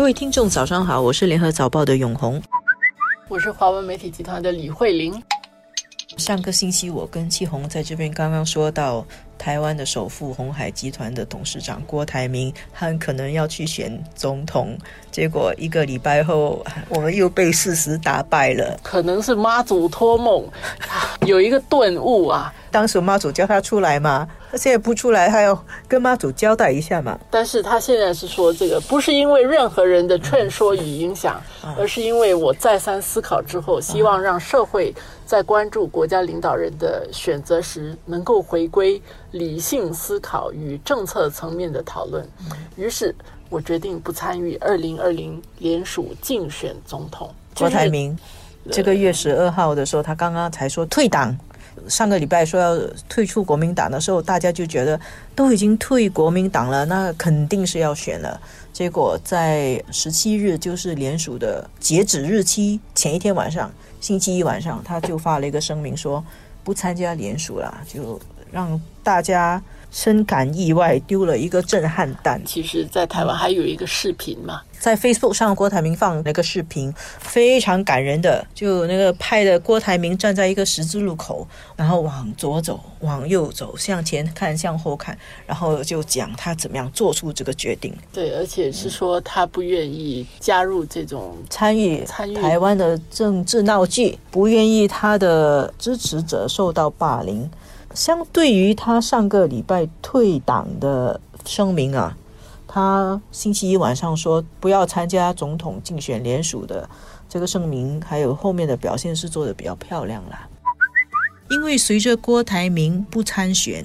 各位听众，早上好，我是联合早报的永红，我是华文媒体集团的李慧玲。上个星期，我跟戚红在这边刚刚说到，台湾的首富红海集团的董事长郭台铭很可能要去选总统，结果一个礼拜后，我们又被事实打败了。可能是妈祖托梦，有一个顿悟啊。当时妈祖叫他出来嘛，他现在不出来，他要跟妈祖交代一下嘛。但是他现在是说，这个不是因为任何人的劝说与影响，而是因为我再三思考之后，希望让社会在关注国家领导人的选择时，能够回归理性思考与政策层面的讨论。于是我决定不参与二零二零联署竞选总统。郭台铭这个月十二号的时候，他刚刚才说退党。上个礼拜说要退出国民党的时候，大家就觉得都已经退国民党了，那肯定是要选了。结果在十七日，就是联署的截止日期前一天晚上，星期一晚上，他就发了一个声明说不参加联署了，就让大家。深感意外，丢了一个震撼弹。其实，在台湾还有一个视频嘛，在 Facebook 上，郭台铭放那个视频，非常感人的，就那个拍的郭台铭站在一个十字路口，然后往左走，往右走，向前看，向后看，然后就讲他怎么样做出这个决定。对，而且是说他不愿意加入这种参与参与台湾的政治闹剧，不愿意他的支持者受到霸凌。相对于他上个礼拜退党的声明啊，他星期一晚上说不要参加总统竞选联署的这个声明，还有后面的表现是做的比较漂亮啦。因为随着郭台铭不参选，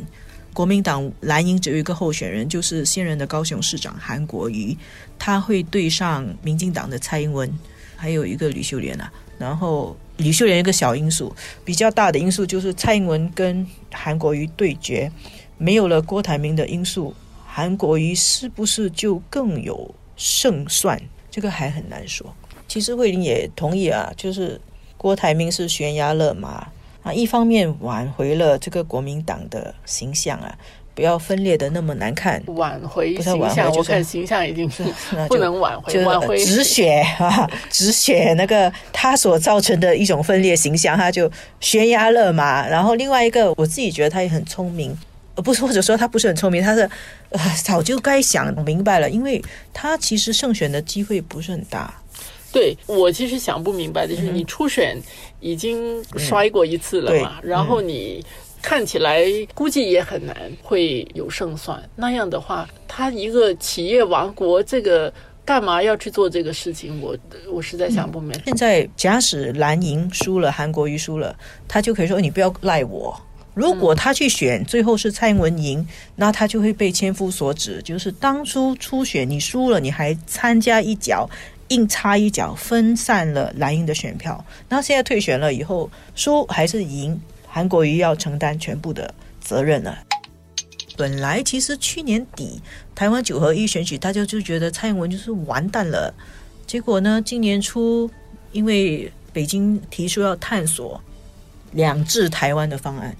国民党蓝营只有一个候选人，就是现任的高雄市长韩国瑜，他会对上民进党的蔡英文，还有一个吕秀莲啊，然后。李秀莲一个小因素，比较大的因素就是蔡英文跟韩国瑜对决，没有了郭台铭的因素，韩国瑜是不是就更有胜算？这个还很难说。其实慧玲也同意啊，就是郭台铭是悬崖勒马啊，一方面挽回了这个国民党的形象啊。不要分裂的那么难看，挽回形象，我看形象已经是 不能挽回，挽回 止血啊，止血那个他所造成的一种分裂形象，他就悬崖勒马。然后另外一个，我自己觉得他也很聪明，呃，不是或者说他不是很聪明，他是呃 早就该想明白了，因为他其实胜选的机会不是很大。对我其实想不明白的就是，你初选已经摔过一次了嘛，然后你。看起来估计也很难会有胜算。那样的话，他一个企业王国，这个干嘛要去做这个事情？我我实在想不明白。现在假使蓝营输了，韩国瑜输了，他就可以说你不要赖我。如果他去选，最后是蔡英文赢，那他就会被千夫所指，就是当初初选你输了，你还参加一脚，硬插一脚，分散了蓝营的选票。那现在退选了以后，输还是赢？韩国瑜要承担全部的责任了。本来其实去年底台湾九合一选举，大家就觉得蔡英文就是完蛋了。结果呢，今年初因为北京提出要探索两制台湾的方案，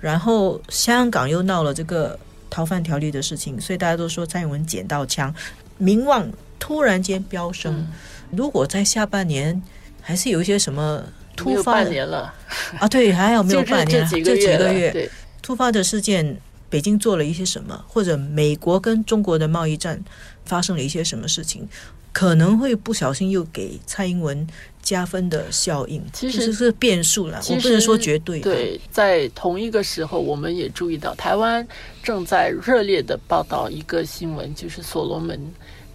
然后香港又闹了这个逃犯条例的事情，所以大家都说蔡英文捡到枪，名望突然间飙升。如果在下半年还是有一些什么？突发半年了啊，对，还有没有 半年？这几个月，突发的事件，北京做了一些什么？或者美国跟中国的贸易战发生了一些什么事情？可能会不小心又给蔡英文加分的效应，其实是变数了。我不能说绝对。对，在同一个时候，我们也注意到台湾正在热烈的报道一个新闻，就是所罗门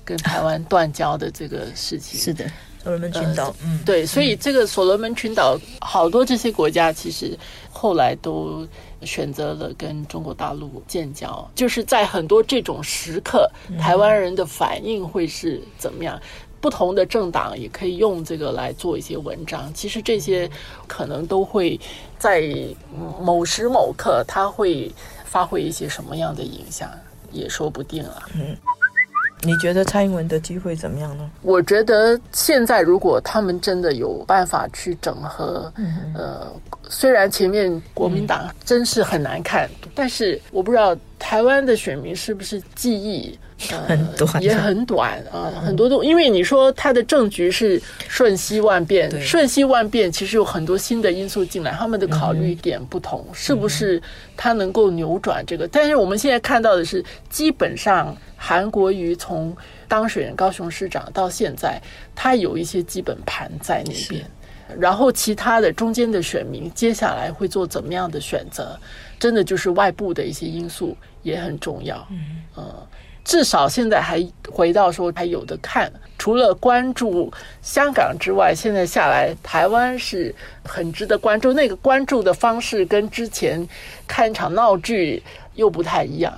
跟台湾断交的这个事情。是的。所罗门群岛，嗯，对，所以这个所罗门群岛，好多这些国家其实后来都选择了跟中国大陆建交。就是在很多这种时刻，台湾人的反应会是怎么样？不同的政党也可以用这个来做一些文章。其实这些可能都会在某时某刻，它会发挥一些什么样的影响，也说不定啊。嗯。你觉得蔡英文的机会怎么样呢？我觉得现在如果他们真的有办法去整合，呃，虽然前面国民党真是很难看，但是我不知道台湾的选民是不是记忆、呃、很短也很短啊？很多都因为你说他的政局是瞬息万变，瞬息万变，其实有很多新的因素进来，他们的考虑点不同，是不是他能够扭转这个？但是我们现在看到的是，基本上韩国瑜从当选高雄市长到现在，他有一些基本盘在那边。然后其他的中间的选民接下来会做怎么样的选择，真的就是外部的一些因素也很重要。嗯，呃，至少现在还回到说还有的看，除了关注香港之外，现在下来台湾是很值得关注。那个关注的方式跟之前看一场闹剧又不太一样。